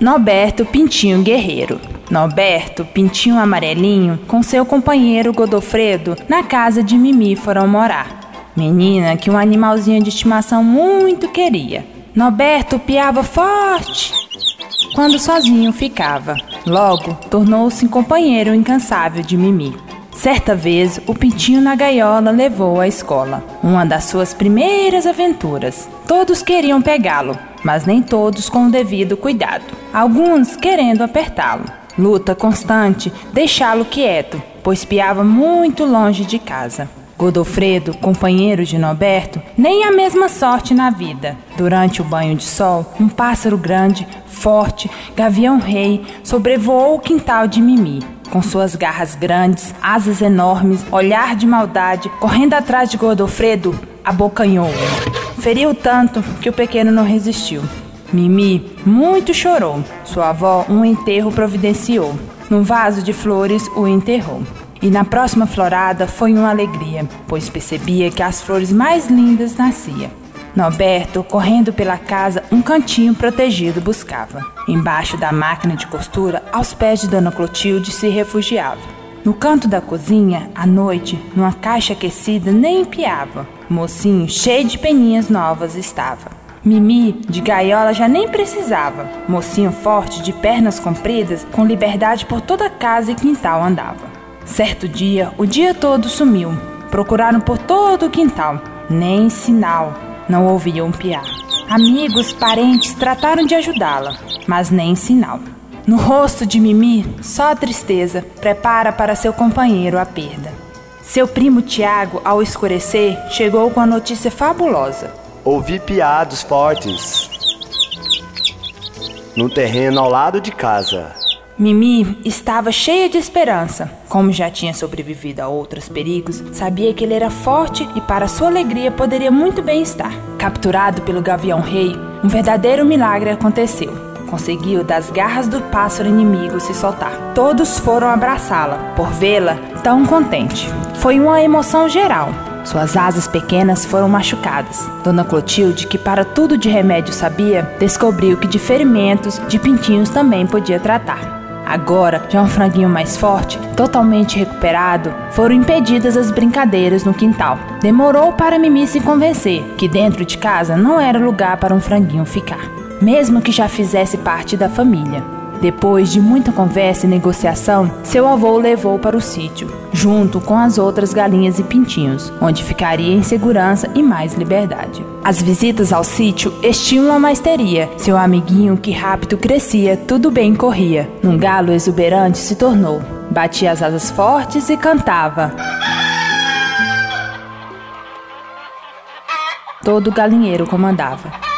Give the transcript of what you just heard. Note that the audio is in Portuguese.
Norberto Pintinho Guerreiro. Norberto, pintinho amarelinho, com seu companheiro Godofredo, na casa de Mimi foram morar. Menina que um animalzinho de estimação muito queria. Norberto piava forte quando sozinho ficava. Logo, tornou-se companheiro incansável de Mimi. Certa vez, o pintinho na gaiola levou à escola, uma das suas primeiras aventuras. Todos queriam pegá-lo, mas nem todos com o devido cuidado. Alguns querendo apertá-lo. Luta constante, deixá-lo quieto, pois piava muito longe de casa. Godofredo, companheiro de Norberto, nem a mesma sorte na vida. Durante o banho de sol, um pássaro grande, forte, gavião rei, sobrevoou o quintal de Mimi. Com suas garras grandes, asas enormes, olhar de maldade, correndo atrás de Godofredo, abocanhou-o. Feriu tanto que o pequeno não resistiu. Mimi muito chorou. Sua avó um enterro providenciou. Num vaso de flores o enterrou. E na próxima florada foi uma alegria, pois percebia que as flores mais lindas nasciam. Norberto, correndo pela casa, um cantinho protegido buscava. Embaixo da máquina de costura, aos pés de Dona Clotilde, se refugiava. No canto da cozinha, à noite, numa caixa aquecida, nem piava. mocinho, cheio de peninhas novas, estava. Mimi, de gaiola, já nem precisava. Mocinho forte, de pernas compridas, com liberdade por toda casa e quintal andava. Certo dia, o dia todo sumiu. Procuraram por todo o quintal. Nem sinal. Não ouviam piar. Amigos, parentes trataram de ajudá-la, mas nem sinal. No rosto de Mimi, só a tristeza prepara para seu companheiro a perda. Seu primo Tiago, ao escurecer, chegou com a notícia fabulosa. Ouvi piados fortes no terreno ao lado de casa. Mimi estava cheia de esperança. Como já tinha sobrevivido a outros perigos, sabia que ele era forte e, para sua alegria, poderia muito bem estar. Capturado pelo Gavião Rei, um verdadeiro milagre aconteceu. Conseguiu das garras do pássaro inimigo se soltar. Todos foram abraçá-la, por vê-la tão contente. Foi uma emoção geral. Suas asas pequenas foram machucadas. Dona Clotilde, que para tudo de remédio sabia, descobriu que de ferimentos de pintinhos também podia tratar. Agora, já um franguinho mais forte, totalmente recuperado, foram impedidas as brincadeiras no quintal. Demorou para Mimi se convencer que dentro de casa não era lugar para um franguinho ficar, mesmo que já fizesse parte da família. Depois de muita conversa e negociação, seu avô o levou para o sítio, junto com as outras galinhas e pintinhos, onde ficaria em segurança e mais liberdade. As visitas ao sítio estimulam a maisteria. Seu amiguinho, que rápido crescia, tudo bem corria. Num galo exuberante se tornou. Batia as asas fortes e cantava. Todo galinheiro comandava.